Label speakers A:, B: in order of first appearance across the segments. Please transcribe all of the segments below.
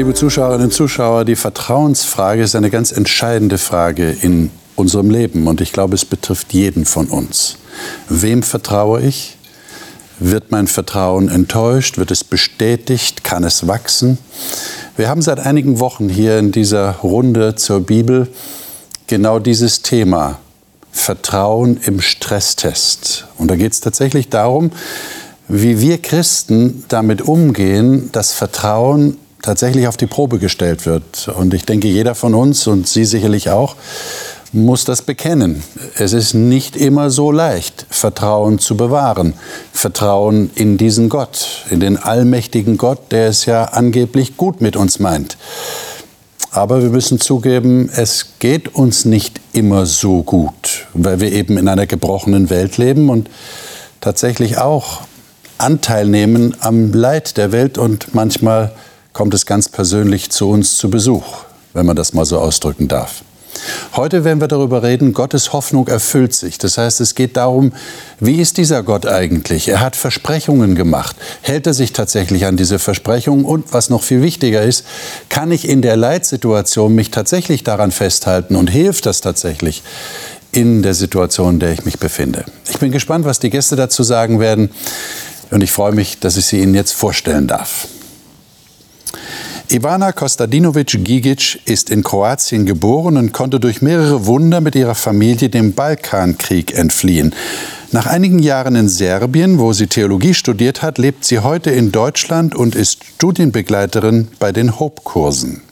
A: Liebe Zuschauerinnen und Zuschauer, die Vertrauensfrage ist eine ganz entscheidende Frage in unserem Leben und ich glaube, es betrifft jeden von uns. Wem vertraue ich? Wird mein Vertrauen enttäuscht? Wird es bestätigt? Kann es wachsen? Wir haben seit einigen Wochen hier in dieser Runde zur Bibel genau dieses Thema. Vertrauen im Stresstest. Und da geht es tatsächlich darum, wie wir Christen damit umgehen, dass Vertrauen tatsächlich auf die Probe gestellt wird. Und ich denke, jeder von uns und Sie sicherlich auch, muss das bekennen. Es ist nicht immer so leicht, Vertrauen zu bewahren. Vertrauen in diesen Gott, in den allmächtigen Gott, der es ja angeblich gut mit uns meint. Aber wir müssen zugeben, es geht uns nicht immer so gut, weil wir eben in einer gebrochenen Welt leben und tatsächlich auch Anteil nehmen am Leid der Welt und manchmal kommt es ganz persönlich zu uns zu Besuch, wenn man das mal so ausdrücken darf. Heute werden wir darüber reden, Gottes Hoffnung erfüllt sich. Das heißt, es geht darum, wie ist dieser Gott eigentlich? Er hat Versprechungen gemacht. Hält er sich tatsächlich an diese Versprechungen? Und was noch viel wichtiger ist, kann ich in der Leitsituation mich tatsächlich daran festhalten und hilft das tatsächlich in der Situation, in der ich mich befinde? Ich bin gespannt, was die Gäste dazu sagen werden. Und ich freue mich, dass ich sie Ihnen jetzt vorstellen darf. Ivana Kostadinovic-Gigic ist in Kroatien geboren und konnte durch mehrere Wunder mit ihrer Familie dem Balkankrieg entfliehen. Nach einigen Jahren in Serbien, wo sie Theologie studiert hat, lebt sie heute in Deutschland und ist Studienbegleiterin bei den Hope-Kursen.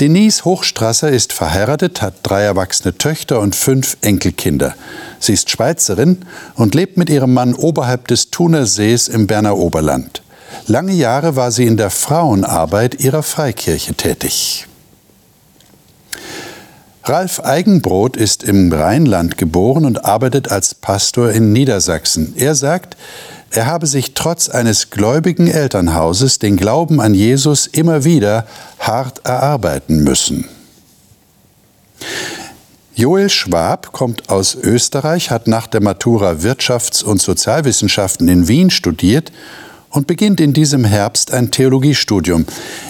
A: Denise Hochstrasser ist verheiratet, hat drei erwachsene Töchter und fünf Enkelkinder. Sie ist Schweizerin und lebt mit ihrem Mann oberhalb des Thunersees im Berner Oberland. Lange Jahre war sie in der Frauenarbeit ihrer Freikirche tätig. Ralf Eigenbrot ist im Rheinland geboren und arbeitet als Pastor in Niedersachsen. Er sagt, er habe sich trotz eines gläubigen Elternhauses den Glauben an Jesus immer wieder hart erarbeiten müssen. Joel Schwab kommt aus Österreich, hat nach der Matura Wirtschafts- und Sozialwissenschaften in Wien studiert und beginnt in diesem Herbst ein Theologiestudium.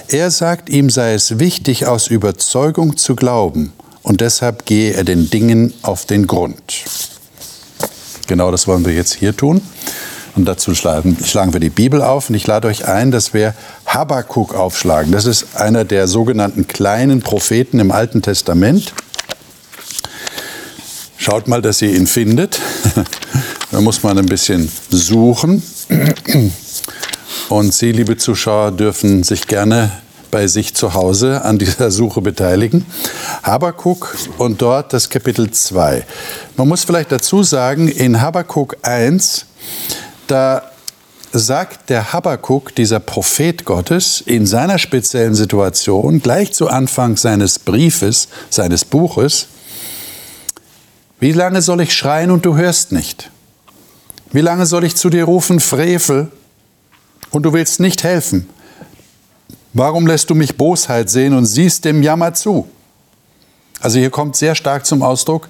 A: Er sagt, ihm sei es wichtig, aus Überzeugung zu glauben und deshalb gehe er den Dingen auf den Grund. Genau das wollen wir jetzt hier tun. Und dazu schlagen, schlagen wir die Bibel auf und ich lade euch ein, dass wir Habakkuk aufschlagen. Das ist einer der sogenannten kleinen Propheten im Alten Testament. Schaut mal, dass ihr ihn findet. da muss man ein bisschen suchen. Und Sie, liebe Zuschauer, dürfen sich gerne bei sich zu Hause an dieser Suche beteiligen. Habakuk und dort das Kapitel 2. Man muss vielleicht dazu sagen, in Habakuk 1, da sagt der Habakuk, dieser Prophet Gottes, in seiner speziellen Situation, gleich zu Anfang seines Briefes, seines Buches, wie lange soll ich schreien und du hörst nicht? Wie lange soll ich zu dir rufen, Frevel, und du willst nicht helfen. Warum lässt du mich Bosheit sehen und siehst dem Jammer zu? Also hier kommt sehr stark zum Ausdruck,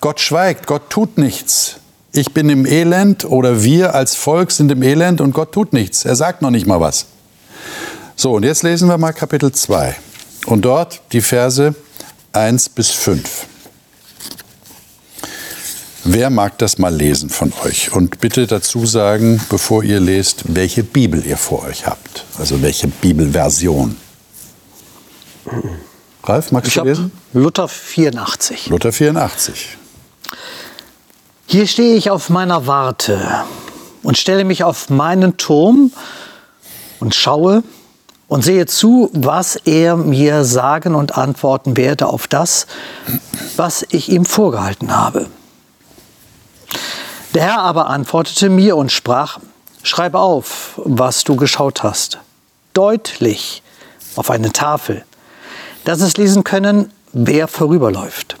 A: Gott schweigt, Gott tut nichts. Ich bin im Elend oder wir als Volk sind im Elend und Gott tut nichts. Er sagt noch nicht mal was. So, und jetzt lesen wir mal Kapitel 2 und dort die Verse 1 bis 5. Wer mag das mal lesen von euch? Und bitte dazu sagen, bevor ihr lest, welche Bibel ihr vor euch habt. Also welche Bibelversion. Ralf, magst
B: ich
A: du lesen?
B: Luther 84.
A: Luther 84.
B: Hier stehe ich auf meiner Warte und stelle mich auf meinen Turm und schaue und sehe zu, was er mir sagen und antworten werde auf das, was ich ihm vorgehalten habe. Der Herr aber antwortete mir und sprach, schreib auf, was du geschaut hast, deutlich auf eine Tafel, dass es lesen können, wer vorüberläuft.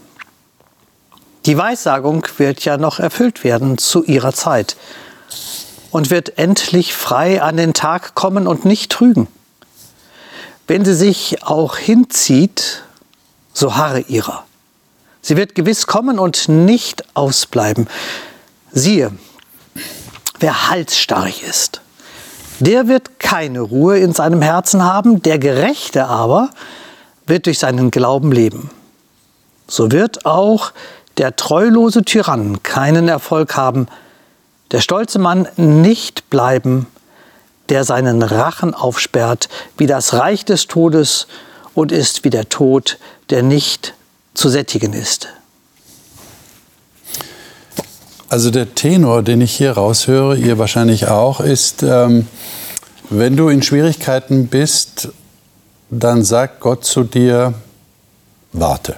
B: Die Weissagung wird ja noch erfüllt werden zu ihrer Zeit und wird endlich frei an den Tag kommen und nicht trügen. Wenn sie sich auch hinzieht, so harre ihrer. Sie wird gewiss kommen und nicht ausbleiben. Siehe, wer halsstarrig ist, Der wird keine Ruhe in seinem Herzen haben, der Gerechte aber wird durch seinen Glauben leben. So wird auch der treulose Tyrann keinen Erfolg haben, der stolze Mann nicht bleiben, der seinen Rachen aufsperrt, wie das Reich des Todes und ist wie der Tod, der nicht zu sättigen ist.
A: Also der Tenor, den ich hier raushöre, ihr wahrscheinlich auch, ist, ähm, wenn du in Schwierigkeiten bist, dann sagt Gott zu dir, warte.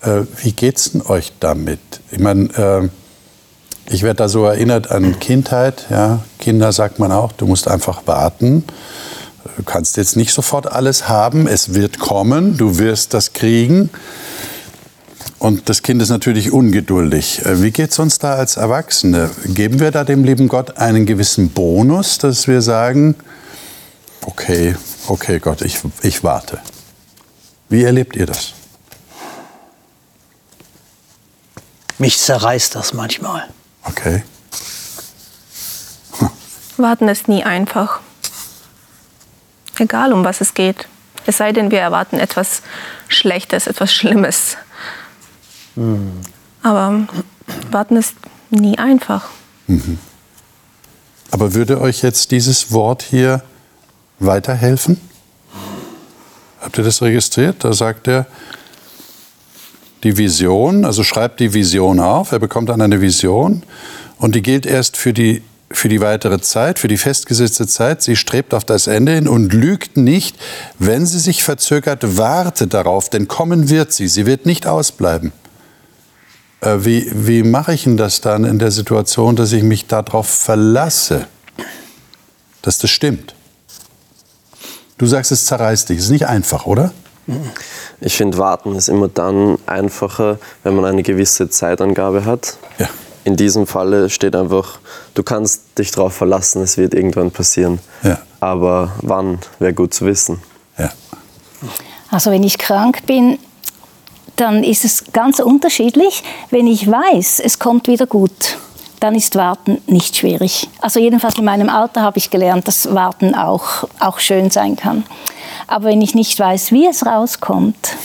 A: Äh, wie geht's denn euch damit? Ich meine, äh, ich werde da so erinnert an Kindheit. Ja. Kinder sagt man auch, du musst einfach warten. Du kannst jetzt nicht sofort alles haben. Es wird kommen. Du wirst das kriegen. Und das Kind ist natürlich ungeduldig. Äh, wie geht es uns da als Erwachsene? Geben wir da dem lieben Gott einen gewissen Bonus, dass wir sagen, okay, okay Gott, ich, ich warte. Wie erlebt ihr das?
B: Mich zerreißt das manchmal.
A: Okay.
C: Warten ist nie einfach. Egal, um was es geht. Es sei denn, wir erwarten etwas Schlechtes, etwas Schlimmes. Mhm. Aber warten ist nie einfach. Mhm.
A: Aber würde euch jetzt dieses Wort hier weiterhelfen? Habt ihr das registriert? Da sagt er, die Vision, also schreibt die Vision auf, er bekommt dann eine Vision und die gilt erst für die, für die weitere Zeit, für die festgesetzte Zeit. Sie strebt auf das Ende hin und lügt nicht. Wenn sie sich verzögert, warte darauf, denn kommen wird sie. Sie wird nicht ausbleiben. Äh, wie, wie mache ich denn das dann in der Situation, dass ich mich darauf verlasse, dass das stimmt? Du sagst, es zerreißt dich. Es ist nicht einfach, oder?
D: Ich finde, warten ist immer dann einfacher, wenn man eine gewisse Zeitangabe hat. Ja. In diesem Falle steht einfach, du kannst dich darauf verlassen, es wird irgendwann passieren. Ja. Aber wann wäre gut zu wissen. Ja.
E: Also wenn ich krank bin, dann ist es ganz unterschiedlich. Wenn ich weiß, es kommt wieder gut, dann ist Warten nicht schwierig. Also jedenfalls in meinem Alter habe ich gelernt, dass Warten auch, auch schön sein kann. Aber wenn ich nicht weiß, wie es rauskommt,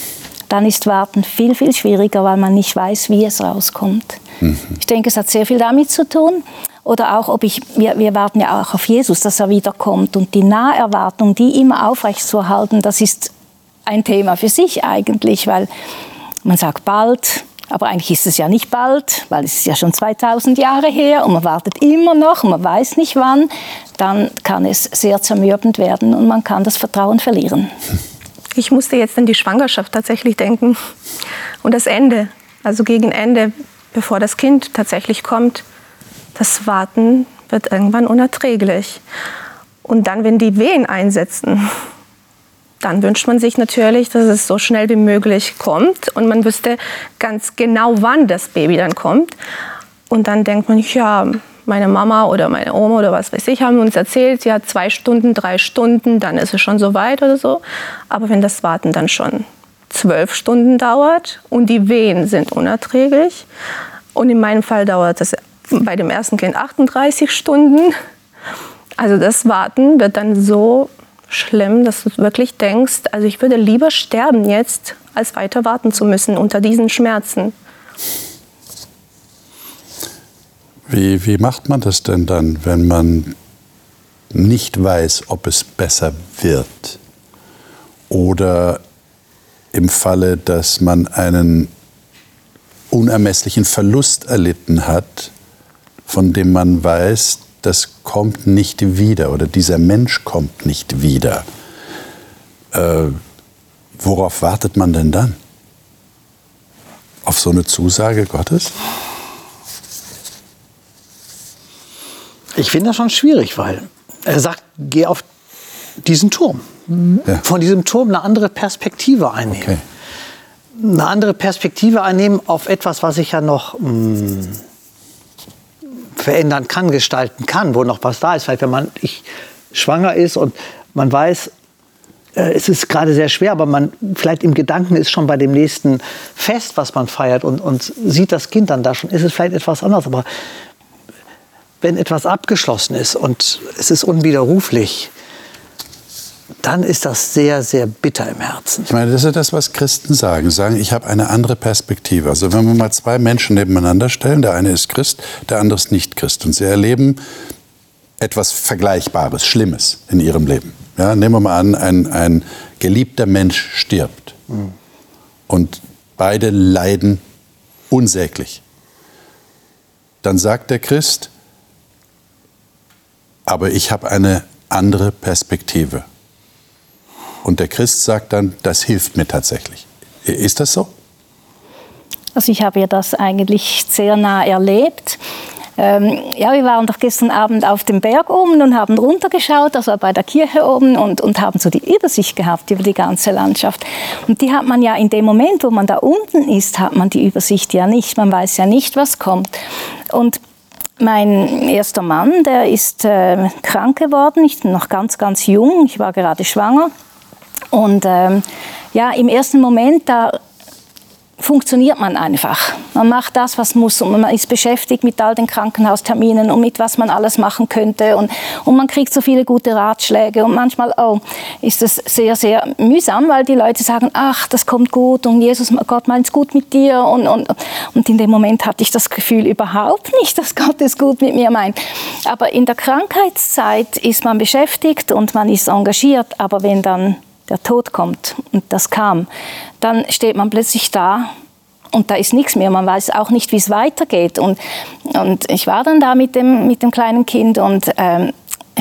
E: dann ist Warten viel, viel schwieriger, weil man nicht weiß, wie es rauskommt. Mhm. Ich denke, es hat sehr viel damit zu tun. Oder auch, ob ich, wir, wir warten ja auch auf Jesus, dass er wiederkommt. Und die Naherwartung, die immer aufrecht zu erhalten, das ist ein Thema für sich eigentlich, weil man sagt bald, aber eigentlich ist es ja nicht bald, weil es ist ja schon 2000 Jahre her und man wartet immer noch und man weiß nicht wann. Dann kann es sehr zermürbend werden und man kann das Vertrauen verlieren.
C: Ich musste jetzt an die Schwangerschaft tatsächlich denken und das Ende, also gegen Ende, bevor das Kind tatsächlich kommt. Das Warten wird irgendwann unerträglich. Und dann, wenn die Wehen einsetzen, dann wünscht man sich natürlich, dass es so schnell wie möglich kommt und man wüsste ganz genau, wann das Baby dann kommt. Und dann denkt man, ja, meine Mama oder meine Oma oder was weiß ich haben uns erzählt, ja, zwei Stunden, drei Stunden, dann ist es schon so weit oder so. Aber wenn das Warten dann schon zwölf Stunden dauert und die Wehen sind unerträglich und in meinem Fall dauert das bei dem ersten Kind 38 Stunden, also das Warten wird dann so schlimm, dass du wirklich denkst, also ich würde lieber sterben jetzt, als weiter warten zu müssen unter diesen Schmerzen.
A: Wie, wie macht man das denn dann, wenn man nicht weiß, ob es besser wird? Oder im Falle, dass man einen unermesslichen Verlust erlitten hat, von dem man weiß, das kommt nicht wieder oder dieser Mensch kommt nicht wieder. Äh, worauf wartet man denn dann? Auf so eine Zusage Gottes?
B: Ich finde das schon schwierig, weil er sagt, geh auf diesen Turm. Ja. Von diesem Turm eine andere Perspektive einnehmen. Okay. Eine andere Perspektive einnehmen auf etwas, was ich ja noch mh, hm, verändern kann, gestalten kann, wo noch was da ist. Vielleicht wenn man ich, schwanger ist und man weiß, äh, es ist gerade sehr schwer, aber man vielleicht im Gedanken ist schon bei dem nächsten Fest, was man feiert und, und sieht das Kind dann da schon, ist es vielleicht etwas anderes. Aber wenn etwas abgeschlossen ist und es ist unwiderruflich, dann ist das sehr, sehr bitter im Herzen.
A: Ich meine, das ist das, was Christen sagen. Sagen, ich habe eine andere Perspektive. Also wenn wir mal zwei Menschen nebeneinander stellen, der eine ist Christ, der andere ist nicht Christ. Und sie erleben etwas Vergleichbares, Schlimmes in ihrem Leben. Ja, nehmen wir mal an, ein, ein geliebter Mensch stirbt. Mhm. Und beide leiden unsäglich. Dann sagt der Christ, aber ich habe eine andere Perspektive. Und der Christ sagt dann, das hilft mir tatsächlich. Ist das so?
E: Also ich habe ja das eigentlich sehr nah erlebt. Ähm, ja, wir waren doch gestern Abend auf dem Berg oben und haben runtergeschaut, also bei der Kirche oben und, und haben so die Übersicht gehabt über die ganze Landschaft. Und die hat man ja in dem Moment, wo man da unten ist, hat man die Übersicht ja nicht. Man weiß ja nicht, was kommt. Und mein erster Mann, der ist äh, krank geworden. Ich bin noch ganz, ganz jung. Ich war gerade schwanger. Und ähm, ja, im ersten Moment, da funktioniert man einfach. Man macht das, was muss und man ist beschäftigt mit all den Krankenhausterminen und mit was man alles machen könnte und, und man kriegt so viele gute Ratschläge und manchmal oh, ist es sehr, sehr mühsam, weil die Leute sagen, ach, das kommt gut und Jesus, Gott meint es gut mit dir und, und, und in dem Moment hatte ich das Gefühl überhaupt nicht, dass Gott es gut mit mir meint. Aber in der Krankheitszeit ist man beschäftigt und man ist engagiert, aber wenn dann der Tod kommt und das kam, dann steht man plötzlich da und da ist nichts mehr. Man weiß auch nicht, wie es weitergeht. Und, und ich war dann da mit dem, mit dem kleinen Kind und ähm,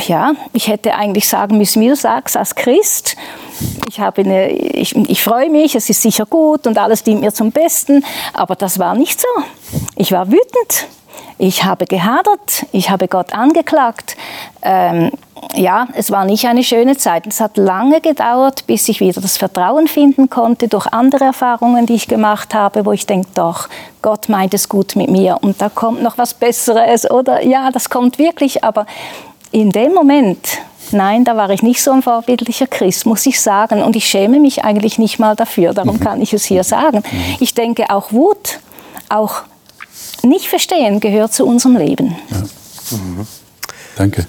E: ja, ich hätte eigentlich sagen müssen, wie du sagst, als Christ, ich, habe eine, ich, ich freue mich, es ist sicher gut und alles dient mir zum Besten, aber das war nicht so. Ich war wütend, ich habe gehadert, ich habe Gott angeklagt. Ähm, ja, es war nicht eine schöne Zeit. Es hat lange gedauert, bis ich wieder das Vertrauen finden konnte durch andere Erfahrungen, die ich gemacht habe, wo ich denke, doch, Gott meint es gut mit mir und da kommt noch was Besseres oder ja, das kommt wirklich. Aber in dem Moment, nein, da war ich nicht so ein vorbildlicher Christ, muss ich sagen. Und ich schäme mich eigentlich nicht mal dafür, darum mhm. kann ich es hier sagen. Mhm. Ich denke, auch Wut, auch nicht verstehen gehört zu unserem Leben. Ja.
A: Mhm. Danke.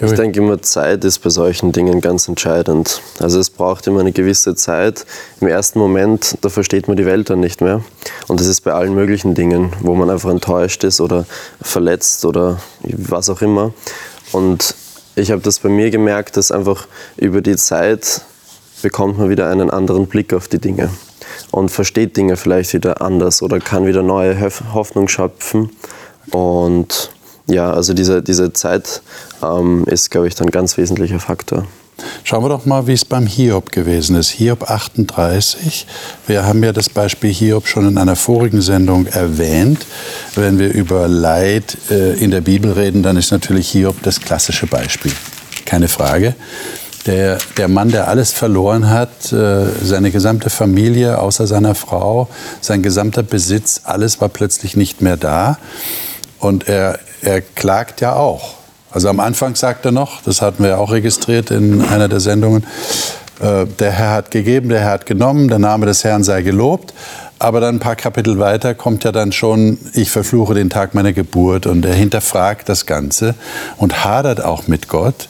D: Ich denke immer, Zeit ist bei solchen Dingen ganz entscheidend. Also es braucht immer eine gewisse Zeit. Im ersten Moment, da versteht man die Welt dann nicht mehr. Und das ist bei allen möglichen Dingen, wo man einfach enttäuscht ist oder verletzt oder was auch immer. Und ich habe das bei mir gemerkt, dass einfach über die Zeit bekommt man wieder einen anderen Blick auf die Dinge und versteht Dinge vielleicht wieder anders oder kann wieder neue Hoffnung schöpfen. Und ja, also diese, diese Zeit ähm, ist, glaube ich, dann ein ganz wesentlicher Faktor.
A: Schauen wir doch mal, wie es beim Hiob gewesen ist. Hiob 38. Wir haben ja das Beispiel Hiob schon in einer vorigen Sendung erwähnt. Wenn wir über Leid äh, in der Bibel reden, dann ist natürlich Hiob das klassische Beispiel. Keine Frage. Der, der Mann, der alles verloren hat, äh, seine gesamte Familie außer seiner Frau, sein gesamter Besitz, alles war plötzlich nicht mehr da. Und er, er klagt ja auch. Also am Anfang sagt er noch, das hatten wir auch registriert in einer der Sendungen, äh, der Herr hat gegeben, der Herr hat genommen, der Name des Herrn sei gelobt. Aber dann ein paar Kapitel weiter kommt ja dann schon, ich verfluche den Tag meiner Geburt und er hinterfragt das Ganze und hadert auch mit Gott.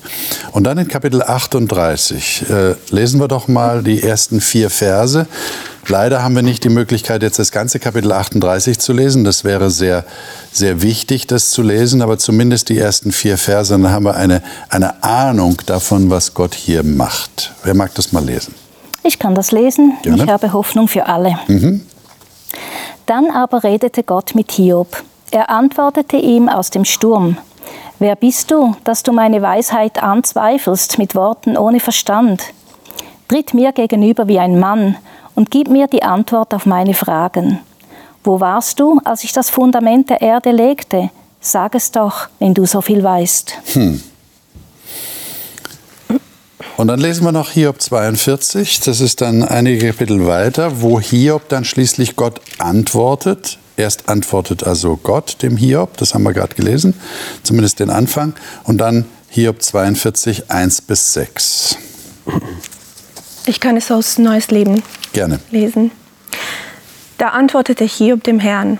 A: Und dann in Kapitel 38 äh, lesen wir doch mal die ersten vier Verse. Leider haben wir nicht die Möglichkeit, jetzt das ganze Kapitel 38 zu lesen. Das wäre sehr, sehr wichtig, das zu lesen, aber zumindest die ersten vier Verse, dann haben wir eine, eine Ahnung davon, was Gott hier macht. Wer mag das mal lesen?
E: Ich kann das lesen. Gerne. Ich habe Hoffnung für alle. Mhm. Dann aber redete Gott mit Hiob. Er antwortete ihm aus dem Sturm. Wer bist du, dass du meine Weisheit anzweifelst mit Worten ohne Verstand? Tritt mir gegenüber wie ein Mann und gib mir die Antwort auf meine Fragen. Wo warst du, als ich das Fundament der Erde legte? Sag es doch, wenn du so viel weißt. Hm.
A: Und dann lesen wir noch Hiob 42, das ist dann einige Kapitel weiter, wo Hiob dann schließlich Gott antwortet. Erst antwortet also Gott dem Hiob, das haben wir gerade gelesen, zumindest den Anfang. Und dann Hiob 42, 1 bis 6.
C: Ich kann es aus Neues Leben
A: Gerne.
C: lesen. Da antwortete Hiob dem Herrn,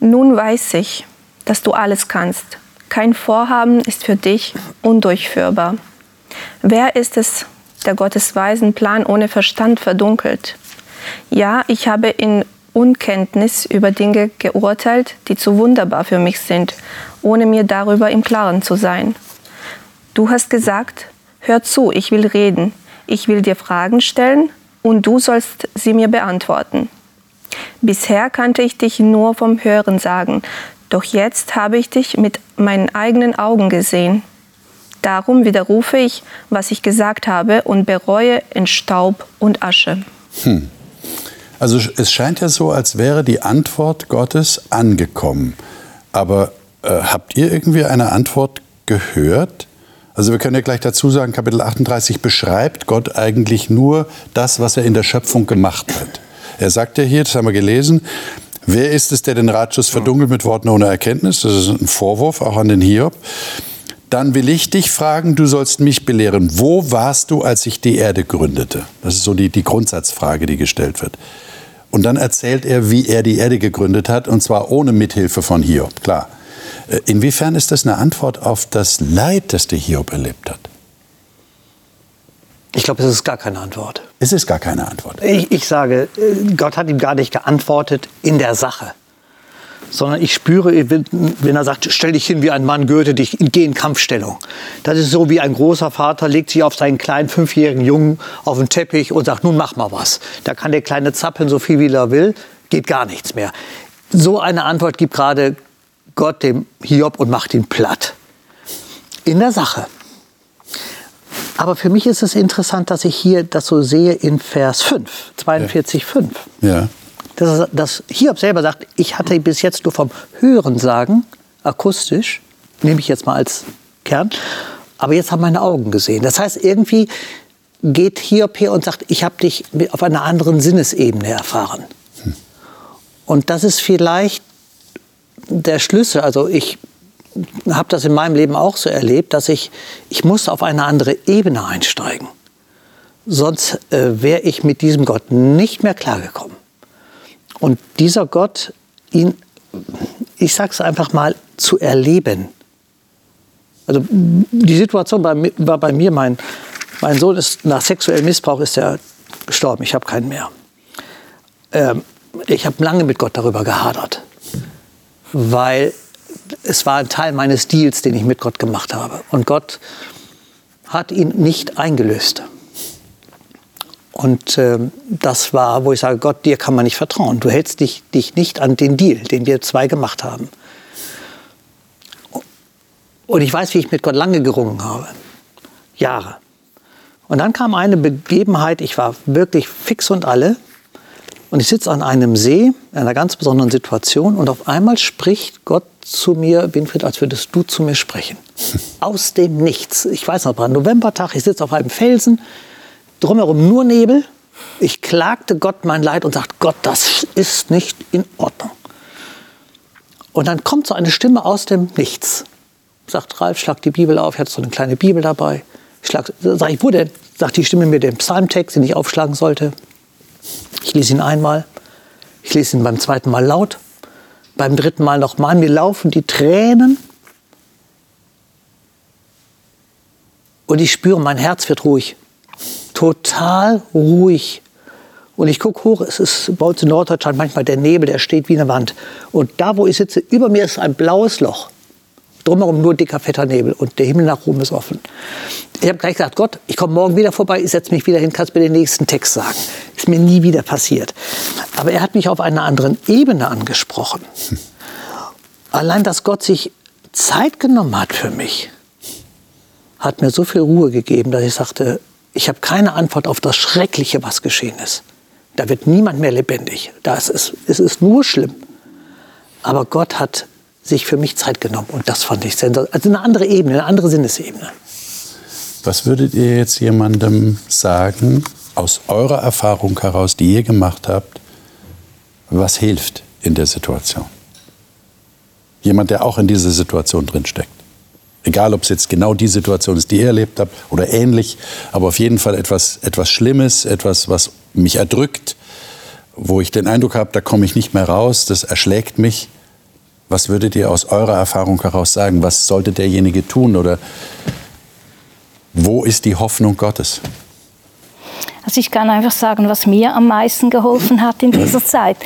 C: nun weiß ich, dass du alles kannst, Kein Vorhaben ist für dich undurchführbar. Wer ist es, der Gottes weisen Plan ohne Verstand verdunkelt? Ja, ich habe in Unkenntnis über Dinge geurteilt, die zu wunderbar für mich sind, ohne mir darüber im Klaren zu sein. Du hast gesagt, hör zu, ich will reden, ich will dir Fragen stellen und du sollst sie mir beantworten. Bisher kannte ich dich nur vom Hören sagen, doch jetzt habe ich dich mit meinen eigenen Augen gesehen. Darum widerrufe ich, was ich gesagt habe und bereue in Staub und Asche. Hm.
A: Also es scheint ja so, als wäre die Antwort Gottes angekommen. Aber äh, habt ihr irgendwie eine Antwort gehört? Also wir können ja gleich dazu sagen, Kapitel 38 beschreibt Gott eigentlich nur das, was er in der Schöpfung gemacht hat. Er sagt ja hier, das haben wir gelesen, wer ist es, der den Ratschluss verdunkelt mit Worten ohne Erkenntnis? Das ist ein Vorwurf auch an den Hiob. Dann will ich dich fragen, du sollst mich belehren. Wo warst du, als ich die Erde gründete? Das ist so die, die Grundsatzfrage, die gestellt wird. Und dann erzählt er, wie er die Erde gegründet hat, und zwar ohne Mithilfe von Hiob, klar. Äh, inwiefern ist das eine Antwort auf das Leid, das der Hiob erlebt hat?
B: Ich glaube, es ist gar keine Antwort.
A: Es ist gar keine Antwort.
B: Ich, ich sage, äh, Gott hat ihm gar nicht geantwortet in der Sache sondern ich spüre, wenn er sagt, stell dich hin wie ein Mann, gürte dich, geh in Kampfstellung. Das ist so wie ein großer Vater legt sich auf seinen kleinen fünfjährigen Jungen auf den Teppich und sagt, nun mach mal was. Da kann der kleine zappeln, so viel wie er will, geht gar nichts mehr. So eine Antwort gibt gerade Gott dem Hiob und macht ihn platt. In der Sache. Aber für mich ist es interessant, dass ich hier das so sehe in Vers 5, 42, 5. Ja dass, dass Hiob selber sagt, ich hatte bis jetzt nur vom Hören sagen, akustisch, nehme ich jetzt mal als Kern, aber jetzt haben meine Augen gesehen. Das heißt, irgendwie geht Hiob her und sagt, ich habe dich auf einer anderen Sinnesebene erfahren. Und das ist vielleicht der Schlüssel. Also ich habe das in meinem Leben auch so erlebt, dass ich, ich muss auf eine andere Ebene einsteigen. Sonst äh, wäre ich mit diesem Gott nicht mehr klargekommen. Und dieser Gott, ihn, ich sage es einfach mal, zu erleben. Also die Situation bei, war bei mir, mein, mein Sohn ist nach sexuellem Missbrauch ist er gestorben, ich habe keinen mehr. Ähm, ich habe lange mit Gott darüber gehadert, weil es war ein Teil meines Deals, den ich mit Gott gemacht habe. Und Gott hat ihn nicht eingelöst. Und äh, das war, wo ich sage, Gott, dir kann man nicht vertrauen. Du hältst dich, dich nicht an den Deal, den wir zwei gemacht haben. Und ich weiß, wie ich mit Gott lange gerungen habe. Jahre. Und dann kam eine Begebenheit, ich war wirklich fix und alle. Und ich sitze an einem See, in einer ganz besonderen Situation. Und auf einmal spricht Gott zu mir, Winfried, als würdest du zu mir sprechen. Aus dem Nichts. Ich weiß noch, war ein Novembertag, ich sitze auf einem Felsen drumherum nur Nebel. Ich klagte Gott mein Leid und sagte, Gott, das ist nicht in Ordnung. Und dann kommt so eine Stimme aus dem Nichts. Sagt Ralf, schlag die Bibel auf. Ich hatte so eine kleine Bibel dabei. Schlag, sag ich, wo denn? Sagt die Stimme mir den Psalmtext, den ich aufschlagen sollte. Ich lese ihn einmal. Ich lese ihn beim zweiten Mal laut. Beim dritten Mal nochmal. Mir laufen die Tränen. Und ich spüre, mein Herz wird ruhig total ruhig. Und ich gucke hoch, es ist bei uns in Norddeutschland manchmal der Nebel, der steht wie eine Wand. Und da, wo ich sitze, über mir ist ein blaues Loch. Drumherum nur dicker, fetter Nebel und der Himmel nach oben ist offen. Ich habe gleich gesagt, Gott, ich komme morgen wieder vorbei, ich setze mich wieder hin, kannst mir den nächsten Text sagen. Ist mir nie wieder passiert. Aber er hat mich auf einer anderen Ebene angesprochen. Allein, dass Gott sich Zeit genommen hat für mich, hat mir so viel Ruhe gegeben, dass ich sagte, ich habe keine Antwort auf das Schreckliche, was geschehen ist. Da wird niemand mehr lebendig. Das ist, es ist nur schlimm. Aber Gott hat sich für mich Zeit genommen. Und das fand ich sensationell. Also eine andere Ebene, eine andere Sinnesebene.
A: Was würdet ihr jetzt jemandem sagen, aus eurer Erfahrung heraus, die ihr gemacht habt, was hilft in der Situation? Jemand, der auch in dieser Situation drinsteckt. Egal, ob es jetzt genau die Situation ist, die ihr erlebt habt oder ähnlich, aber auf jeden Fall etwas, etwas Schlimmes, etwas, was mich erdrückt, wo ich den Eindruck habe, da komme ich nicht mehr raus, das erschlägt mich. Was würdet ihr aus eurer Erfahrung heraus sagen? Was sollte derjenige tun oder wo ist die Hoffnung Gottes?
E: Also ich kann einfach sagen, was mir am meisten geholfen hat in dieser Zeit,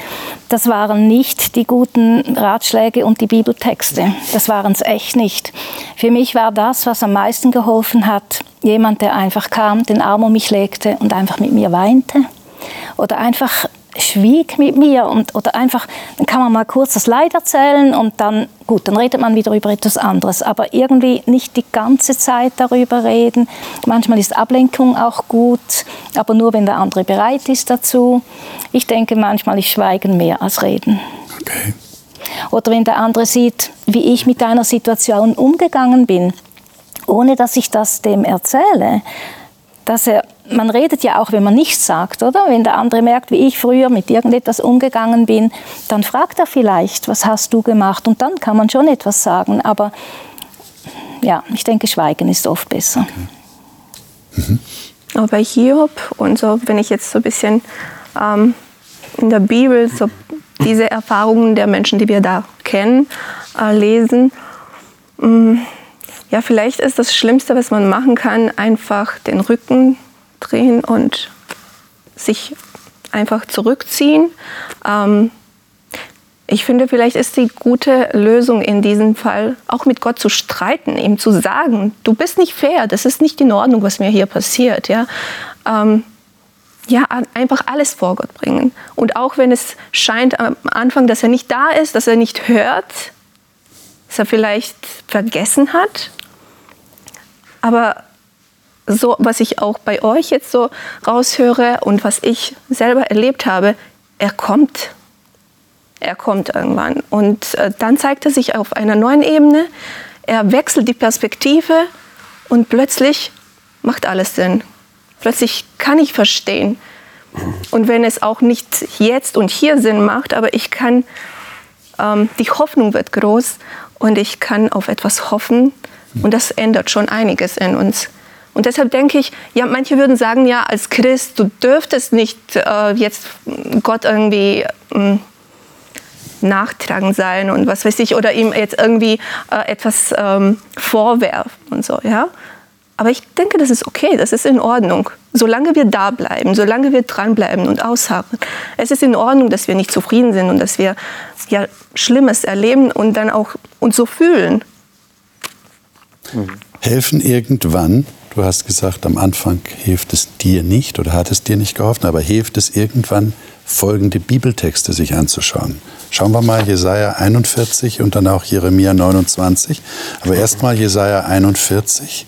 E: das waren nicht die guten Ratschläge und die Bibeltexte. Das waren es echt nicht. Für mich war das, was am meisten geholfen hat, jemand, der einfach kam, den Arm um mich legte und einfach mit mir weinte. Oder einfach schwieg mit mir und, oder einfach, dann kann man mal kurz das Leid erzählen und dann, gut, dann redet man wieder über etwas anderes, aber irgendwie nicht die ganze Zeit darüber reden. Manchmal ist Ablenkung auch gut, aber nur, wenn der andere bereit ist dazu. Ich denke manchmal ist Schweigen mehr als Reden. Okay. Oder wenn der andere sieht, wie ich mit einer Situation umgegangen bin, ohne dass ich das dem erzähle, dass er man redet ja auch, wenn man nichts sagt, oder? Wenn der andere merkt, wie ich früher mit irgendetwas umgegangen bin, dann fragt er vielleicht, was hast du gemacht? Und dann kann man schon etwas sagen. Aber ja, ich denke, Schweigen ist oft besser.
C: Okay. Mhm. Aber bei Hiob und so, wenn ich jetzt so ein bisschen ähm, in der Bibel so diese Erfahrungen der Menschen, die wir da kennen, äh, lesen, mh, mm, ja, vielleicht ist das Schlimmste, was man machen kann, einfach den Rücken drehen und sich einfach zurückziehen. Ähm, ich finde, vielleicht ist die gute Lösung in diesem Fall, auch mit Gott zu streiten, ihm zu sagen, du bist nicht fair, das ist nicht in Ordnung, was mir hier passiert. Ja, ähm, ja einfach alles vor Gott bringen. Und auch wenn es scheint am Anfang, dass er nicht da ist, dass er nicht hört, dass er vielleicht vergessen hat, aber so, was ich auch bei euch jetzt so raushöre und was ich selber erlebt habe, er kommt. Er kommt irgendwann. Und äh, dann zeigt er sich auf einer neuen Ebene. Er wechselt die Perspektive und plötzlich macht alles Sinn. Plötzlich kann ich verstehen. Und wenn es auch nicht jetzt und hier Sinn macht, aber ich kann, ähm, die Hoffnung wird groß und ich kann auf etwas hoffen. Und das ändert schon einiges in uns. Und deshalb denke ich, ja, manche würden sagen, ja, als Christ, du dürftest nicht äh, jetzt Gott irgendwie äh, nachtragen sein und was weiß ich, oder ihm jetzt irgendwie äh, etwas ähm, vorwerfen und so, ja. Aber ich denke, das ist okay, das ist in Ordnung. Solange wir da bleiben, solange wir dranbleiben und ausharren. Es ist in Ordnung, dass wir nicht zufrieden sind und dass wir ja, Schlimmes erleben und dann auch uns so fühlen.
A: Helfen irgendwann Du hast gesagt, am Anfang hilft es dir nicht oder hat es dir nicht geholfen, aber hilft es irgendwann, folgende Bibeltexte sich anzuschauen. Schauen wir mal Jesaja 41 und dann auch Jeremia 29. Aber erstmal Jesaja 41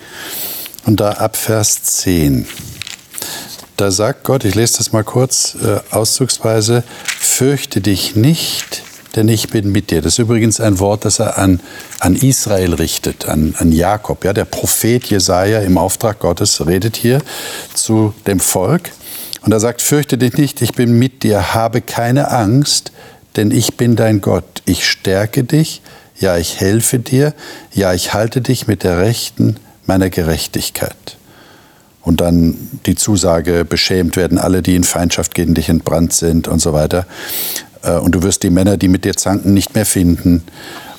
A: und da ab Vers 10. Da sagt Gott, ich lese das mal kurz äh, auszugsweise, fürchte dich nicht, denn ich bin mit dir. Das ist übrigens ein Wort, das er an, an Israel richtet, an, an Jakob. Ja, der Prophet Jesaja im Auftrag Gottes redet hier zu dem Volk. Und er sagt, fürchte dich nicht, ich bin mit dir, habe keine Angst, denn ich bin dein Gott. Ich stärke dich, ja, ich helfe dir, ja, ich halte dich mit der Rechten meiner Gerechtigkeit. Und dann die Zusage, beschämt werden alle, die in Feindschaft gegen dich entbrannt sind und so weiter. Äh, und du wirst die Männer, die mit dir zanken, nicht mehr finden.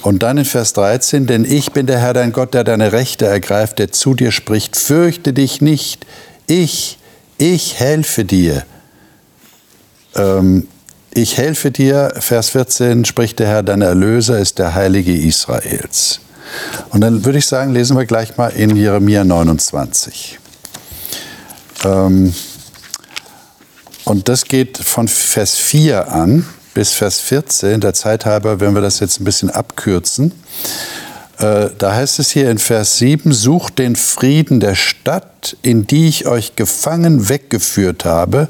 A: Und dann in Vers 13, denn ich bin der Herr dein Gott, der deine Rechte ergreift, der zu dir spricht, fürchte dich nicht, ich, ich helfe dir. Ähm, ich helfe dir, Vers 14, spricht der Herr, dein Erlöser ist der Heilige Israels. Und dann würde ich sagen, lesen wir gleich mal in Jeremia 29. Ähm, und das geht von Vers 4 an bis Vers 14. Der Zeit halber werden wir das jetzt ein bisschen abkürzen. Äh, da heißt es hier in Vers 7, sucht den Frieden der Stadt, in die ich euch gefangen weggeführt habe,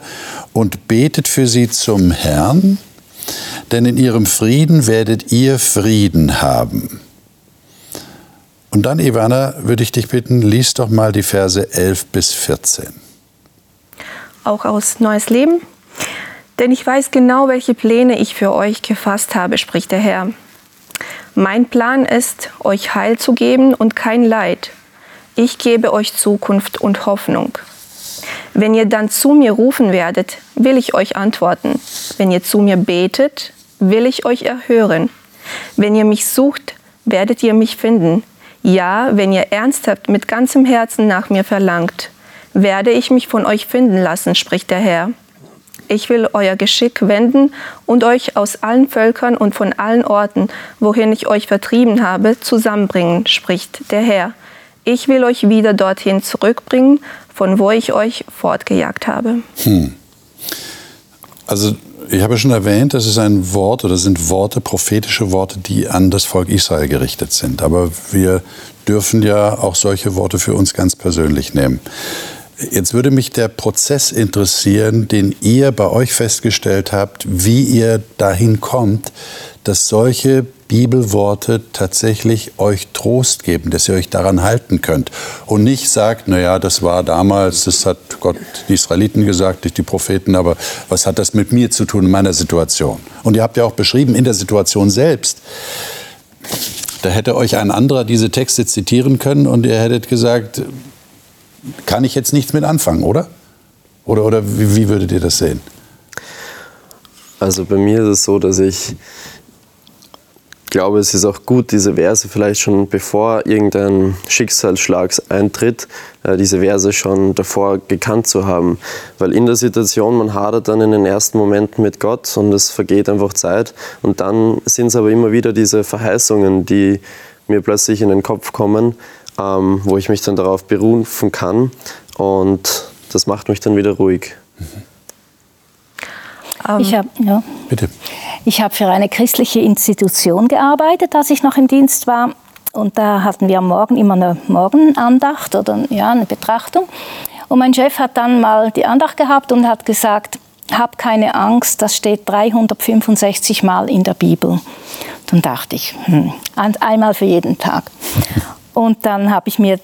A: und betet für sie zum Herrn, denn in ihrem Frieden werdet ihr Frieden haben. Und dann, Ivana, würde ich dich bitten, lies doch mal die Verse 11 bis 14.
C: Auch aus Neues Leben, denn ich weiß genau, welche Pläne ich für euch gefasst habe, spricht der Herr. Mein Plan ist, euch Heil zu geben und kein Leid. Ich gebe euch Zukunft und Hoffnung. Wenn ihr dann zu mir rufen werdet, will ich euch antworten. Wenn ihr zu mir betet, will ich euch erhören. Wenn ihr mich sucht, werdet ihr mich finden. Ja, wenn ihr ernsthaft mit ganzem Herzen nach mir verlangt, werde ich mich von euch finden lassen, spricht der Herr. Ich will euer Geschick wenden und euch aus allen Völkern und von allen Orten, wohin ich euch vertrieben habe, zusammenbringen, spricht der Herr. Ich will euch wieder dorthin zurückbringen, von wo ich euch fortgejagt habe. Hm.
A: Also ich habe schon erwähnt, das ist ein Wort oder sind Worte, prophetische Worte, die an das Volk Israel gerichtet sind. Aber wir dürfen ja auch solche Worte für uns ganz persönlich nehmen. Jetzt würde mich der Prozess interessieren, den ihr bei euch festgestellt habt, wie ihr dahin kommt, dass solche Bibelworte tatsächlich euch Trost geben, dass ihr euch daran halten könnt und nicht sagt, naja, das war damals, das hat Gott die Israeliten gesagt, nicht die Propheten, aber was hat das mit mir zu tun in meiner Situation? Und ihr habt ja auch beschrieben, in der Situation selbst, da hätte euch ein anderer diese Texte zitieren können und ihr hättet gesagt, kann ich jetzt nichts mit anfangen, oder? Oder, oder wie, wie würdet ihr das sehen?
D: Also bei mir ist es so, dass ich glaube, es ist auch gut, diese Verse vielleicht schon bevor irgendein Schicksalsschlag eintritt, äh, diese Verse schon davor gekannt zu haben. Weil in der Situation, man hadert dann in den ersten Momenten mit Gott und es vergeht einfach Zeit. Und dann sind es aber immer wieder diese Verheißungen, die mir plötzlich in den Kopf kommen, ähm, wo ich mich dann darauf berufen kann. Und das macht mich dann wieder ruhig. Mhm.
E: Ich habe ja.
A: Bitte.
E: Ich habe für eine christliche Institution gearbeitet, als ich noch im Dienst war. Und da hatten wir am Morgen immer eine Morgenandacht oder ja, eine Betrachtung. Und mein Chef hat dann mal die Andacht gehabt und hat gesagt, hab keine Angst, das steht 365 Mal in der Bibel. Dann dachte ich, hm, einmal für jeden Tag. Und dann habe ich mir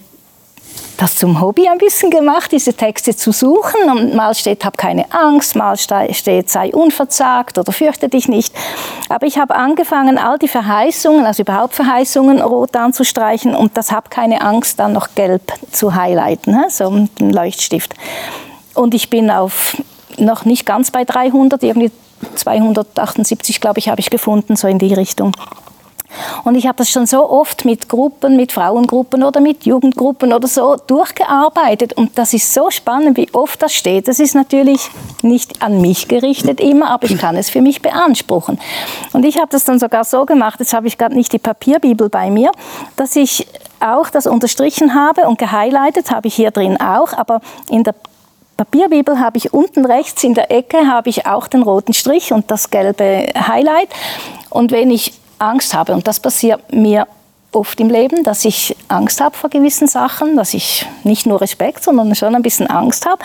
E: das zum Hobby ein bisschen gemacht, diese Texte zu suchen. Und mal steht, hab keine Angst, mal steht, sei unverzagt oder fürchte dich nicht. Aber ich habe angefangen, all die Verheißungen, also überhaupt Verheißungen, rot anzustreichen und das hab keine Angst dann noch gelb zu highlighten, so mit einem Leuchtstift. Und ich bin auf noch nicht ganz bei 300, irgendwie 278, glaube ich, habe ich gefunden, so in die Richtung. Und ich habe das schon so oft mit Gruppen, mit Frauengruppen oder mit Jugendgruppen oder so durchgearbeitet. Und das ist so spannend, wie oft das steht. Das ist natürlich nicht an mich gerichtet immer, aber ich kann es für mich beanspruchen. Und ich habe das dann sogar so gemacht, jetzt habe ich gerade nicht die Papierbibel bei mir, dass ich auch das unterstrichen habe und gehighlightet habe ich hier drin auch, aber in der Papierbibel habe ich unten rechts in der Ecke habe ich auch den roten Strich und das gelbe Highlight. Und wenn ich Angst habe. Und das passiert mir oft im Leben, dass ich Angst habe vor gewissen Sachen, dass ich nicht nur Respekt, sondern schon ein bisschen Angst habe.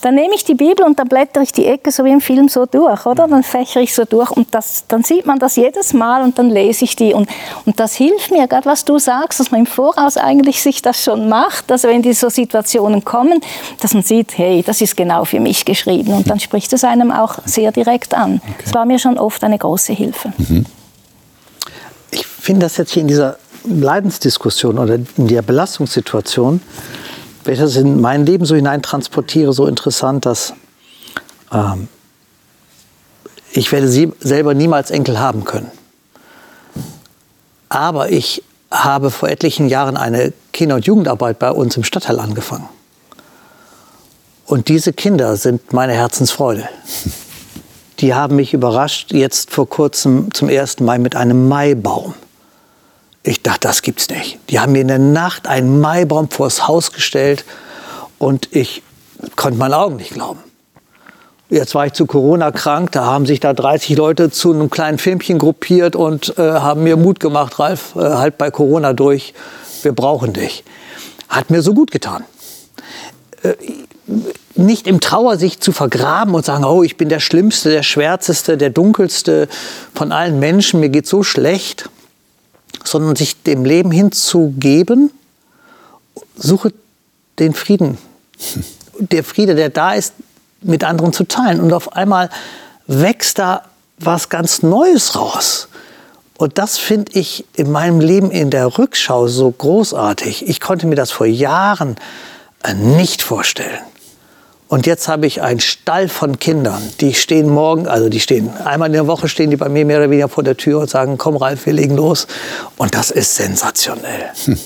E: Dann nehme ich die Bibel und dann blättere ich die Ecke so wie im Film so durch, oder? Dann fächere ich so durch und das, dann sieht man das jedes Mal und dann lese ich die und, und das hilft mir, gerade was du sagst, dass man im Voraus eigentlich sich das schon macht, dass wenn diese so Situationen kommen, dass man sieht, hey, das ist genau für mich geschrieben und dann spricht es einem auch sehr direkt an. Das war mir schon oft eine große Hilfe. Mhm
B: finde das jetzt hier in dieser Leidensdiskussion oder in der Belastungssituation, wenn ich das in mein Leben so hineintransportiere, so interessant, dass ähm, ich werde sie selber niemals Enkel haben können. Aber ich habe vor etlichen Jahren eine Kinder- und Jugendarbeit bei uns im Stadtteil angefangen. Und diese Kinder sind meine Herzensfreude. Die haben mich überrascht, jetzt vor kurzem zum ersten Mal mit einem Maibaum. Ich dachte, das gibt's nicht. Die haben mir in der Nacht einen Maibaum vors Haus gestellt und ich konnte meinen Augen nicht glauben. Jetzt war ich zu Corona krank, da haben sich da 30 Leute zu einem kleinen Filmchen gruppiert und äh, haben mir Mut gemacht, Ralf, äh, halt bei Corona durch, wir brauchen dich. Hat mir so gut getan. Äh, nicht im Trauer sich zu vergraben und sagen, oh, ich bin der Schlimmste, der Schwärzeste, der Dunkelste von allen Menschen, mir geht so schlecht sondern sich dem Leben hinzugeben, suche den Frieden. Der Friede, der da ist, mit anderen zu teilen. Und auf einmal wächst da was ganz Neues raus. Und das finde ich in meinem Leben in der Rückschau so großartig. Ich konnte mir das vor Jahren äh, nicht vorstellen. Und jetzt habe ich einen Stall von Kindern, die stehen morgen, also die stehen einmal in der Woche stehen die bei mir mehr oder weniger vor der Tür und sagen, komm Ralf, wir legen los. Und das ist sensationell. Hm.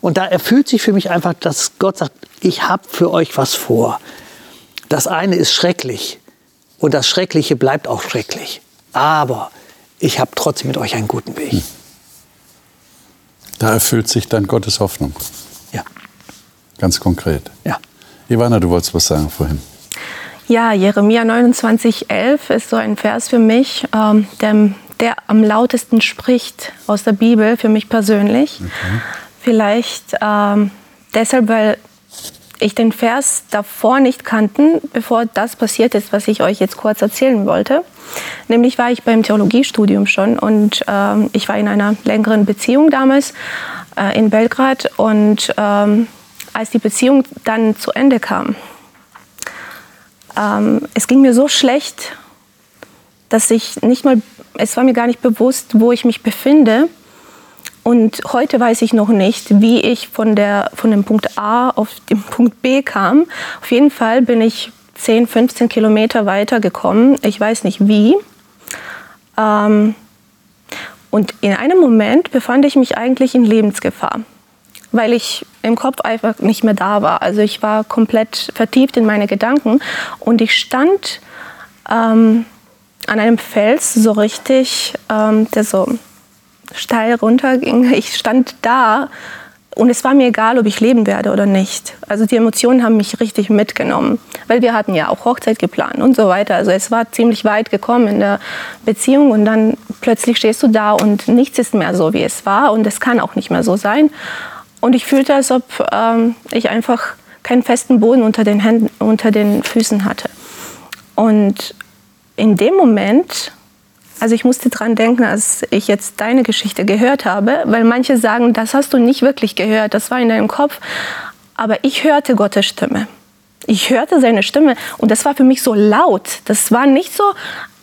B: Und da erfüllt sich für mich einfach, dass Gott sagt, ich habe für euch was vor. Das eine ist schrecklich und das Schreckliche bleibt auch schrecklich. Aber ich habe trotzdem mit euch einen guten Weg. Hm.
A: Da erfüllt sich dann Gottes Hoffnung.
B: Ja.
A: Ganz konkret.
B: Ja.
A: Ivana, du wolltest was sagen vorhin.
C: Ja, Jeremia 29, 11 ist so ein Vers für mich, ähm, der, der, am lautesten spricht aus der Bibel, für mich persönlich. Okay. Vielleicht ähm, deshalb, weil ich den Vers davor nicht kannte, bevor das passiert ist, was ich euch jetzt kurz erzählen wollte. Nämlich war ich beim Theologiestudium schon und ähm, ich war in einer längeren Beziehung damals äh, in Belgrad und ähm, als die Beziehung dann zu Ende kam, ähm, es ging mir so schlecht, dass ich nicht mal, es war mir gar nicht bewusst, wo ich mich befinde. Und heute weiß ich noch nicht, wie ich von, der, von dem Punkt A auf den Punkt B kam. Auf jeden Fall bin ich 10, 15 Kilometer weiter gekommen. Ich weiß nicht wie. Ähm, und in einem Moment befand ich mich eigentlich in Lebensgefahr weil ich im Kopf einfach nicht mehr da war. Also ich war komplett vertieft in meine Gedanken und ich stand ähm, an einem Fels so richtig, ähm, der so steil runterging. Ich stand da und es war mir egal, ob ich leben werde oder nicht. Also die Emotionen haben mich richtig mitgenommen, weil wir hatten ja auch Hochzeit geplant und so weiter. Also es war ziemlich weit gekommen in der Beziehung und dann plötzlich stehst du da und nichts ist mehr so, wie es war und es kann auch nicht mehr so sein. Und ich fühlte, als ob ähm, ich einfach keinen festen Boden unter den, Händen, unter den Füßen hatte. Und in dem Moment, also ich musste dran denken, als ich jetzt deine Geschichte gehört habe, weil manche sagen, das hast du nicht wirklich gehört, das war in deinem Kopf. Aber ich hörte Gottes Stimme. Ich hörte seine Stimme und das war für mich so laut. Das war nicht so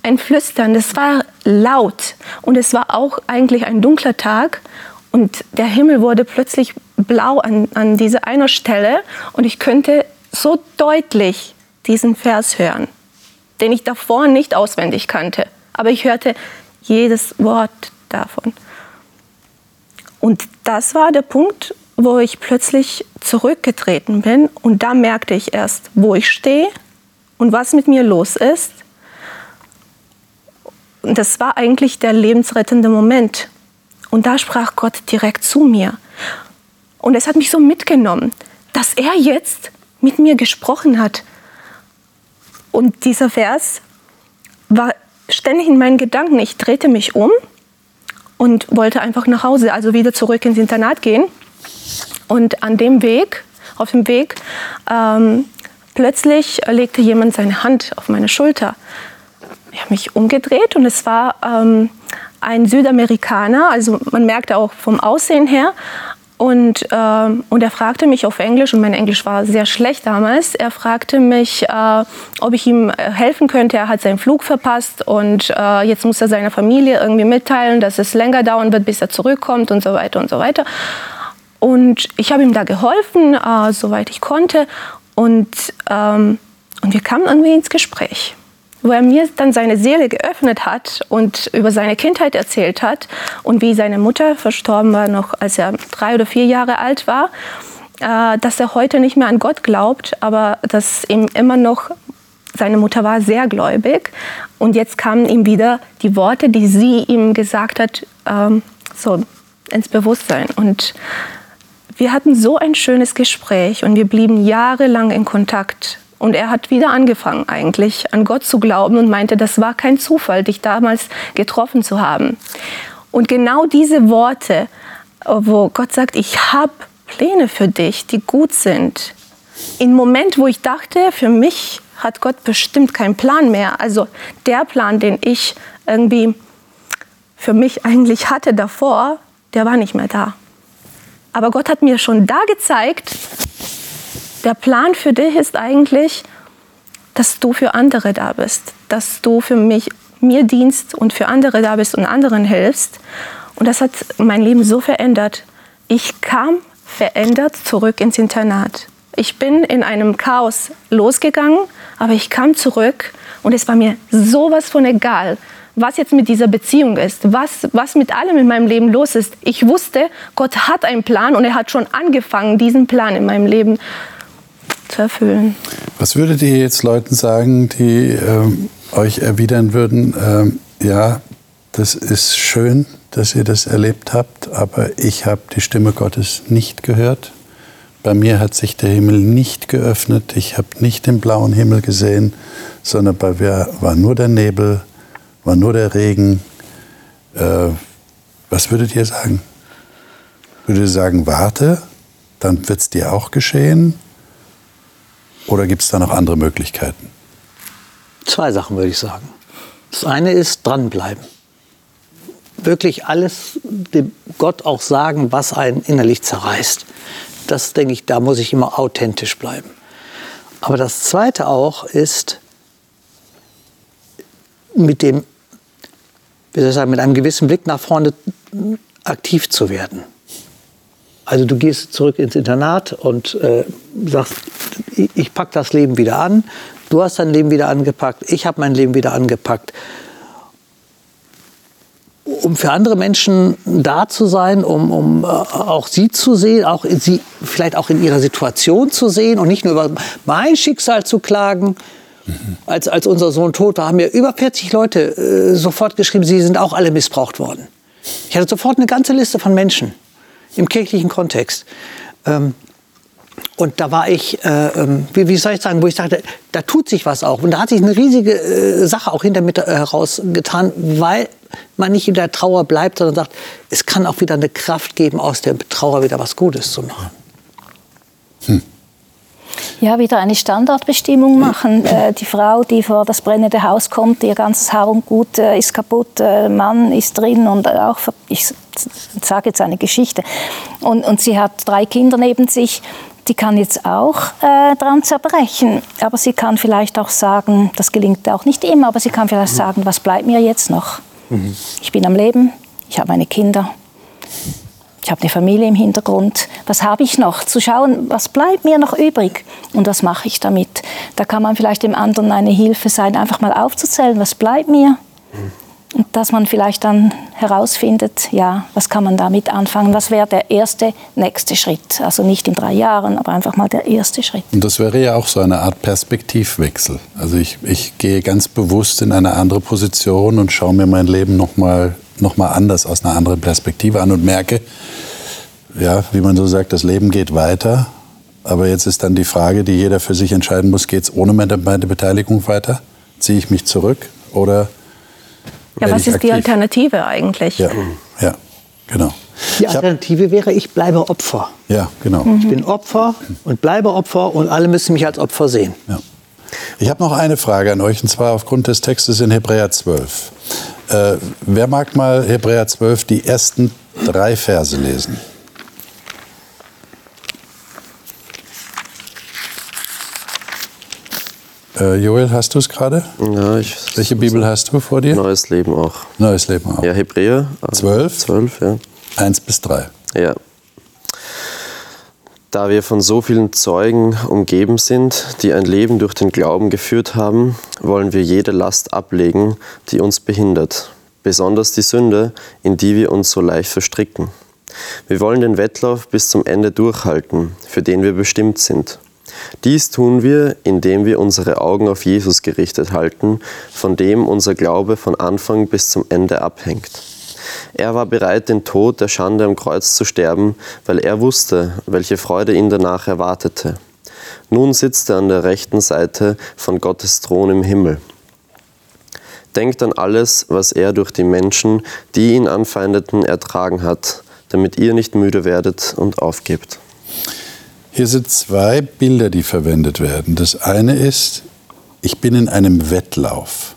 C: ein Flüstern, das war laut. Und es war auch eigentlich ein dunkler Tag und der Himmel wurde plötzlich blau an, an dieser einer Stelle und ich könnte so deutlich diesen Vers hören, den ich davor nicht auswendig kannte. Aber ich hörte jedes Wort davon. Und das war der Punkt, wo ich plötzlich zurückgetreten bin und da merkte ich erst, wo ich stehe und was mit mir los ist. Und das war eigentlich der lebensrettende Moment. Und da sprach Gott direkt zu mir. Und es hat mich so mitgenommen, dass er jetzt mit mir gesprochen hat. Und dieser Vers war ständig in meinen Gedanken. Ich drehte mich um und wollte einfach nach Hause, also wieder zurück ins Internat gehen. Und an dem Weg, auf dem Weg, ähm, plötzlich legte jemand seine Hand auf meine Schulter. Ich habe mich umgedreht und es war ähm, ein Südamerikaner, also man merkte auch vom Aussehen her. Und, äh, und er fragte mich auf Englisch, und mein Englisch war sehr schlecht damals, er fragte mich, äh, ob ich ihm äh, helfen könnte. Er hat seinen Flug verpasst und äh, jetzt muss er seiner Familie irgendwie mitteilen, dass es länger dauern wird, bis er zurückkommt und so weiter und so weiter. Und ich habe ihm da geholfen, äh, soweit ich konnte. Und, ähm, und wir kamen irgendwie ins Gespräch wo er mir dann seine Seele geöffnet hat und über seine Kindheit erzählt hat und wie seine Mutter verstorben war, noch als er drei oder vier Jahre alt war, äh, dass er heute nicht mehr an Gott glaubt, aber dass ihm immer noch seine Mutter war sehr gläubig. Und jetzt kamen ihm wieder die Worte, die sie ihm gesagt hat, ähm, so ins Bewusstsein. Und wir hatten so ein schönes Gespräch und wir blieben jahrelang in Kontakt und er hat wieder angefangen eigentlich an Gott zu glauben und meinte, das war kein Zufall, dich damals getroffen zu haben. Und genau diese Worte, wo Gott sagt, ich habe Pläne für dich, die gut sind. Im Moment, wo ich dachte, für mich hat Gott bestimmt keinen Plan mehr. Also der Plan, den ich irgendwie für mich eigentlich hatte davor, der war nicht mehr da. Aber Gott hat mir schon da gezeigt, der Plan für dich ist eigentlich, dass du für andere da bist, dass du für mich, mir dienst und für andere da bist und anderen hilfst. Und das hat mein Leben so verändert. Ich kam verändert zurück ins Internat. Ich bin in einem Chaos losgegangen, aber ich kam zurück und es war mir sowas von egal, was jetzt mit dieser Beziehung ist, was, was mit allem in meinem Leben los ist. Ich wusste, Gott hat einen Plan und er hat schon angefangen, diesen Plan in meinem Leben zu erfüllen.
A: Was würdet ihr jetzt Leuten sagen, die ähm, euch erwidern würden, ähm, ja, das ist schön, dass ihr das erlebt habt, aber ich habe die Stimme Gottes nicht gehört. Bei mir hat sich der Himmel nicht geöffnet, ich habe nicht den blauen Himmel gesehen, sondern bei mir war nur der Nebel, war nur der Regen. Äh, was würdet ihr sagen? Würdet ihr sagen, warte, dann wird es dir auch geschehen? Oder gibt es da noch andere Möglichkeiten?
B: Zwei Sachen würde ich sagen. Das eine ist dranbleiben. Wirklich alles dem Gott auch sagen, was einen innerlich zerreißt. Das denke ich, da muss ich immer authentisch bleiben. Aber das zweite auch ist, mit dem, wie soll ich sagen, mit einem gewissen Blick nach vorne aktiv zu werden. Also du gehst zurück ins Internat und äh, sagst, ich, ich packe das Leben wieder an. Du hast dein Leben wieder angepackt. Ich habe mein Leben wieder angepackt. Um für andere Menschen da zu sein, um, um äh, auch sie zu sehen, auch sie vielleicht auch in ihrer Situation zu sehen und nicht nur über mein Schicksal zu klagen. Mhm. Als, als unser Sohn tot war, haben mir über 40 Leute äh, sofort geschrieben, sie sind auch alle missbraucht worden. Ich hatte sofort eine ganze Liste von Menschen im kirchlichen Kontext. Ähm, und da war ich, äh, ähm, wie, wie, soll ich sagen, wo ich sagte, da tut sich was auch. Und da hat sich eine riesige äh, Sache auch hinter mir äh, herausgetan, weil man nicht in der Trauer bleibt, sondern sagt, es kann auch wieder eine Kraft geben, aus der Trauer wieder was Gutes zu machen.
E: Hm. Ja, wieder eine Standardbestimmung machen. Äh, die Frau, die vor das brennende Haus kommt, ihr ganzes Haar und Gut äh, ist kaputt, äh, Mann ist drin und auch, ich sage jetzt eine Geschichte, und, und sie hat drei Kinder neben sich, die kann jetzt auch äh, dran zerbrechen. Aber sie kann vielleicht auch sagen, das gelingt auch nicht immer, aber sie kann vielleicht sagen, was bleibt mir jetzt noch? Mhm. Ich bin am Leben, ich habe meine Kinder, ich habe eine Familie im Hintergrund. Was habe ich noch? Zu schauen, was bleibt mir noch übrig und was mache ich damit? Da kann man vielleicht dem anderen eine Hilfe sein, einfach mal aufzuzählen, was bleibt mir. Und dass man vielleicht dann herausfindet, ja, was kann man damit anfangen? Was wäre der erste, nächste Schritt? Also nicht in drei Jahren, aber einfach mal der erste Schritt.
A: Und das wäre ja auch so eine Art Perspektivwechsel. Also ich, ich gehe ganz bewusst in eine andere Position und schaue mir mein Leben nochmal noch mal anders aus einer anderen Perspektive an und merke, ja, wie man so sagt, das Leben geht weiter. Aber jetzt ist dann die Frage, die jeder für sich entscheiden muss, geht es ohne meine Beteiligung weiter? Ziehe ich mich zurück oder
C: ja, was ist aktiv? die Alternative eigentlich?
A: Ja, ja genau.
B: Die Alternative wäre, ich bleibe Opfer.
A: Ja, genau.
B: Mhm. Ich bin Opfer und bleibe Opfer und alle müssen mich als Opfer sehen. Ja.
A: Ich habe noch eine Frage an euch, und zwar aufgrund des Textes in Hebräer 12. Äh, wer mag mal Hebräer 12 die ersten drei Verse lesen? Äh, Joel, hast du es gerade?
D: Ja, ich.
A: Welche Bibel hast du vor dir?
D: Neues Leben auch.
A: Neues Leben auch.
D: Ja, Hebräer.
A: 12?
D: 12, ja.
A: 1 bis 3.
D: Ja. Da wir von so vielen Zeugen umgeben sind, die ein Leben durch den Glauben geführt haben, wollen wir jede Last ablegen, die uns behindert, besonders die Sünde, in die wir uns so leicht verstricken. Wir wollen den Wettlauf bis zum Ende durchhalten, für den wir bestimmt sind. Dies tun wir, indem wir unsere Augen auf Jesus gerichtet halten, von dem unser Glaube von Anfang bis zum Ende abhängt. Er war bereit, den Tod der Schande am Kreuz zu sterben, weil er wusste, welche Freude ihn danach erwartete. Nun sitzt er an der rechten Seite von Gottes Thron im Himmel. Denkt an alles, was er durch die Menschen, die ihn anfeindeten, ertragen hat, damit ihr nicht müde werdet und aufgebt.
A: Hier sind zwei Bilder, die verwendet werden. Das eine ist, ich bin in einem Wettlauf.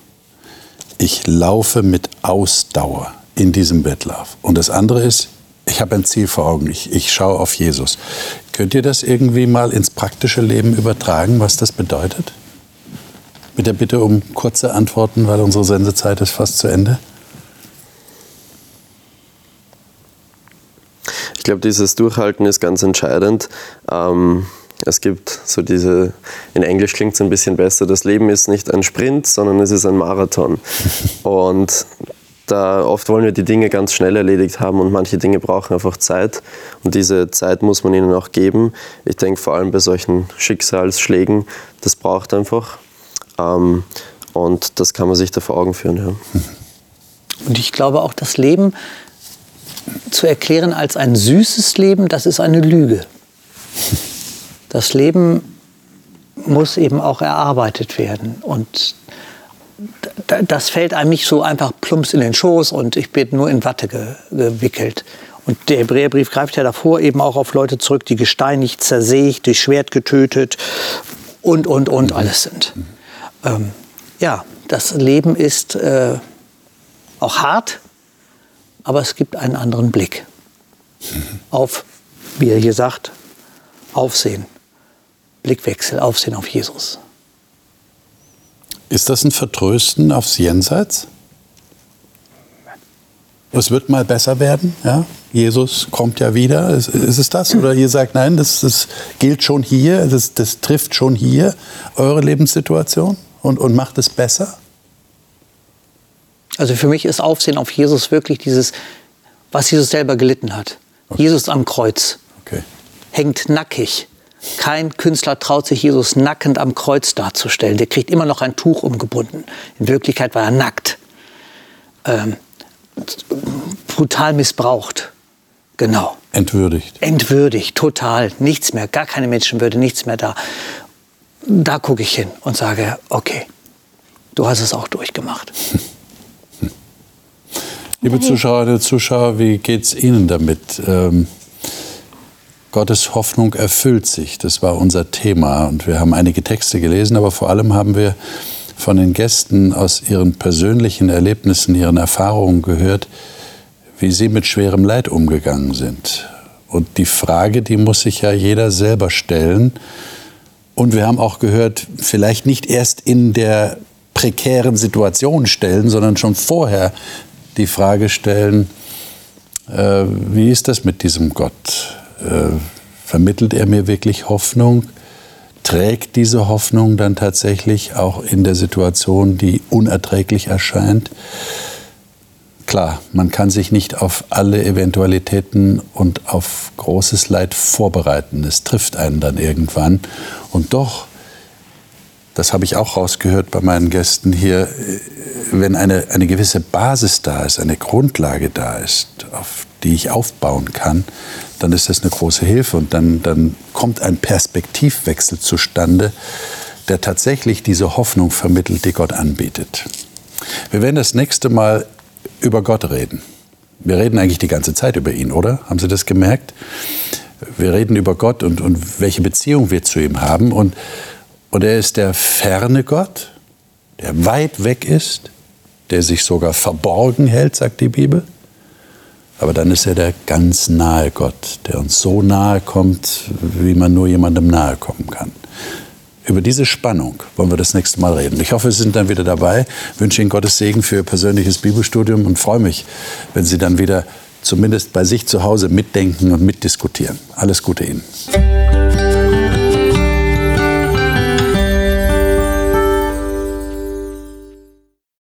A: Ich laufe mit Ausdauer in diesem Wettlauf. Und das andere ist, ich habe ein Ziel vor Augen. Ich, ich schaue auf Jesus. Könnt ihr das irgendwie mal ins praktische Leben übertragen, was das bedeutet? Mit der Bitte um kurze Antworten, weil unsere Sendezeit ist fast zu Ende.
D: Ich glaube, dieses Durchhalten ist ganz entscheidend. Ähm, Es gibt so diese, in Englisch klingt es ein bisschen besser, das Leben ist nicht ein Sprint, sondern es ist ein Marathon. Und da oft wollen wir die Dinge ganz schnell erledigt haben und manche Dinge brauchen einfach Zeit und diese Zeit muss man ihnen auch geben. Ich denke vor allem bei solchen Schicksalsschlägen, das braucht einfach ähm, und das kann man sich da vor Augen führen. Ja.
B: Und ich glaube auch, das Leben zu erklären als ein süßes Leben, das ist eine Lüge. Das Leben muss eben auch erarbeitet werden und das fällt einem nicht so einfach plumps in den Schoß und ich bin nur in Watte ge gewickelt. Und der Hebräerbrief greift ja davor eben auch auf Leute zurück, die gesteinigt, zersägt, durch Schwert getötet und, und, und alles sind. Ähm, ja, das Leben ist äh, auch hart, aber es gibt einen anderen Blick auf, wie er hier sagt, Aufsehen, Blickwechsel, Aufsehen auf Jesus.
A: Ist das ein Vertrösten aufs Jenseits? Es wird mal besser werden, ja? Jesus kommt ja wieder. Ist, ist es das? Oder ihr sagt, nein, das, das gilt schon hier, das, das trifft schon hier eure Lebenssituation und, und macht es besser?
B: Also für mich ist Aufsehen auf Jesus wirklich dieses, was Jesus selber gelitten hat. Okay. Jesus am Kreuz okay. hängt nackig kein Künstler traut sich, Jesus nackend am Kreuz darzustellen. Der kriegt immer noch ein Tuch umgebunden. In Wirklichkeit war er nackt. Ähm, brutal missbraucht. Genau.
A: Entwürdigt.
B: Entwürdigt, total. Nichts mehr, gar keine Menschenwürde, nichts mehr da. Da gucke ich hin und sage, okay, du hast es auch durchgemacht.
A: Liebe Zuschauerinnen und Zuschauer, wie geht es Ihnen damit? Ähm Gottes Hoffnung erfüllt sich. Das war unser Thema. Und wir haben einige Texte gelesen, aber vor allem haben wir von den Gästen aus ihren persönlichen Erlebnissen, ihren Erfahrungen gehört, wie sie mit schwerem Leid umgegangen sind. Und die Frage, die muss sich ja jeder selber stellen. Und wir haben auch gehört, vielleicht nicht erst in der prekären Situation stellen, sondern schon vorher die Frage stellen, äh, wie ist das mit diesem Gott? Äh, vermittelt er mir wirklich Hoffnung? Trägt diese Hoffnung dann tatsächlich auch in der Situation, die unerträglich erscheint? Klar, man kann sich nicht auf alle Eventualitäten und auf großes Leid vorbereiten. Es trifft einen dann irgendwann. Und doch, das habe ich auch rausgehört bei meinen Gästen hier, wenn eine, eine gewisse Basis da ist, eine Grundlage da ist, auf die ich aufbauen kann, dann ist das eine große Hilfe und dann, dann kommt ein Perspektivwechsel zustande, der tatsächlich diese Hoffnung vermittelt, die Gott anbietet. Wir werden das nächste Mal über Gott reden. Wir reden eigentlich die ganze Zeit über ihn, oder? Haben Sie das gemerkt? Wir reden über Gott und, und welche Beziehung wir zu ihm haben. Und, und er ist der ferne Gott, der weit weg ist, der sich sogar verborgen hält, sagt die Bibel. Aber dann ist er der ganz nahe Gott, der uns so nahe kommt, wie man nur jemandem nahe kommen kann. Über diese Spannung wollen wir das nächste Mal reden. Ich hoffe, Sie sind dann wieder dabei. Ich wünsche Ihnen Gottes Segen für Ihr persönliches Bibelstudium und freue mich, wenn Sie dann wieder zumindest bei sich zu Hause mitdenken und mitdiskutieren. Alles Gute Ihnen.